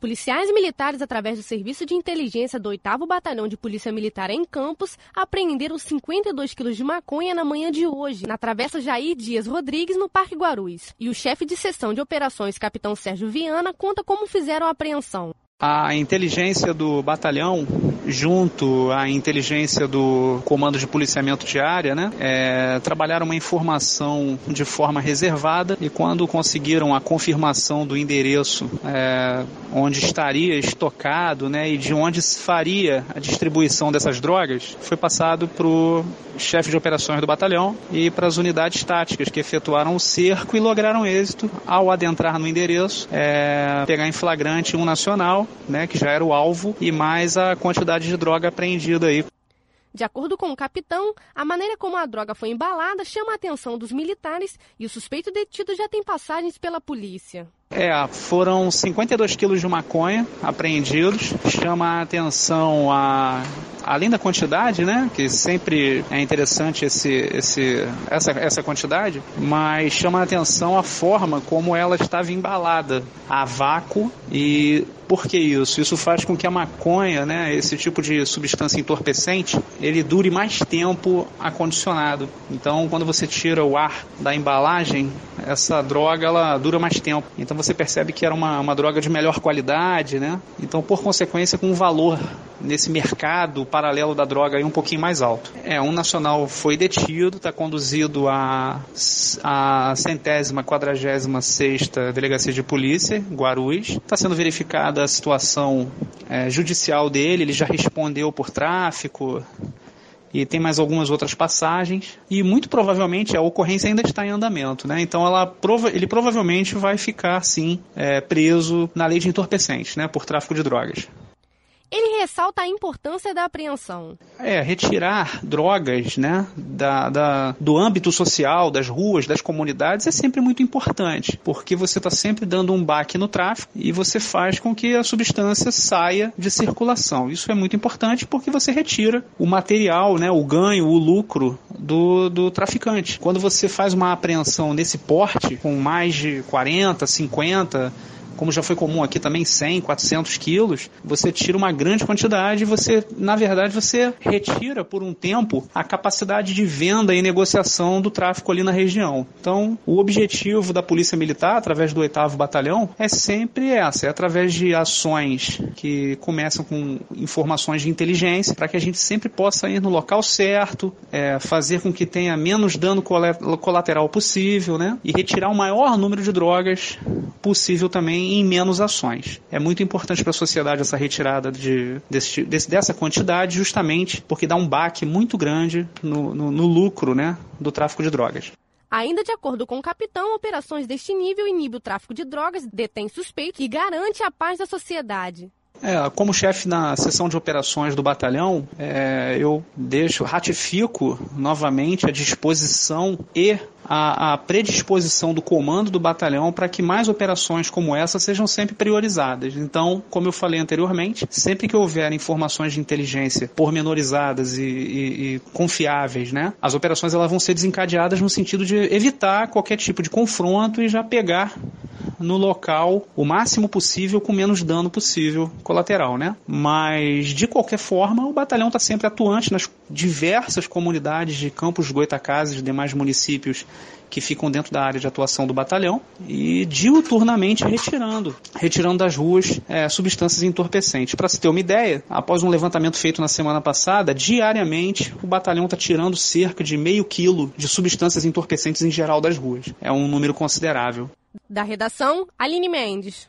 Policiais militares, através do Serviço de Inteligência do 8 Batalhão de Polícia Militar em Campos, apreenderam 52 quilos de maconha na manhã de hoje, na Travessa Jair Dias Rodrigues, no Parque Guarulhos. E o chefe de seção de operações, capitão Sérgio Viana, conta como fizeram a apreensão. A inteligência do batalhão, junto à inteligência do comando de policiamento de área, né, é, trabalharam uma informação de forma reservada e quando conseguiram a confirmação do endereço é, onde estaria estocado né, e de onde se faria a distribuição dessas drogas, foi passado para o chefe de operações do batalhão e para as unidades táticas que efetuaram o cerco e lograram êxito ao adentrar no endereço, é, pegar em flagrante um nacional né, que já era o alvo, e mais a quantidade de droga apreendida aí. De acordo com o capitão, a maneira como a droga foi embalada chama a atenção dos militares e o suspeito detido já tem passagens pela polícia. É, foram 52 quilos de maconha apreendidos. Chama a atenção a além da quantidade, né, que sempre é interessante esse, esse, essa, essa quantidade, mas chama a atenção a forma como ela estava embalada, a vácuo e por que isso? Isso faz com que a maconha, né, esse tipo de substância entorpecente, ele dure mais tempo acondicionado. Então, quando você tira o ar da embalagem, essa droga ela dura mais tempo. Então você percebe que era uma, uma droga de melhor qualidade, né? Então, por consequência, com um valor nesse mercado paralelo da droga aí um pouquinho mais alto. É, um nacional foi detido, está conduzido à a centésima, quadragésima sexta delegacia de polícia, Guarulhos. Está sendo verificada a situação é, judicial dele, ele já respondeu por tráfico, e tem mais algumas outras passagens e muito provavelmente a ocorrência ainda está em andamento, né? Então ela ele provavelmente vai ficar sim é, preso na lei de entorpecentes, né, por tráfico de drogas. Ele ressalta a importância da apreensão. É, retirar drogas né, da, da, do âmbito social, das ruas, das comunidades, é sempre muito importante, porque você está sempre dando um baque no tráfico e você faz com que a substância saia de circulação. Isso é muito importante porque você retira o material, né, o ganho, o lucro do, do traficante. Quando você faz uma apreensão nesse porte, com mais de 40, 50, como já foi comum aqui também, 100, 400 quilos, você tira uma grande quantidade e você, na verdade, você retira por um tempo a capacidade de venda e negociação do tráfico ali na região. Então, o objetivo da Polícia Militar, através do 8 Batalhão, é sempre essa, é através de ações que começam com informações de inteligência, para que a gente sempre possa ir no local certo, é, fazer com que tenha menos dano colateral possível, né? E retirar o maior número de drogas possível também em menos ações. É muito importante para a sociedade essa retirada de, desse, desse, dessa quantidade, justamente porque dá um baque muito grande no, no, no lucro né, do tráfico de drogas. Ainda de acordo com o capitão, operações deste nível inibem o tráfico de drogas, detém suspeitos e garante a paz da sociedade. É, como chefe na seção de operações do batalhão, é, eu deixo, ratifico novamente a disposição e a, a, predisposição do comando do batalhão para que mais operações como essa sejam sempre priorizadas. Então, como eu falei anteriormente, sempre que houver informações de inteligência pormenorizadas e, e, e confiáveis, né, as operações elas vão ser desencadeadas no sentido de evitar qualquer tipo de confronto e já pegar no local o máximo possível com menos dano possível colateral, né? Mas de qualquer forma, o batalhão está sempre atuante nas diversas comunidades de Campos Goitacazes e demais municípios que ficam dentro da área de atuação do batalhão e diuturnamente retirando, retirando das ruas é, substâncias entorpecentes. Para se ter uma ideia, após um levantamento feito na semana passada, diariamente o batalhão está tirando cerca de meio quilo de substâncias entorpecentes em geral das ruas. É um número considerável. Da redação, Aline Mendes.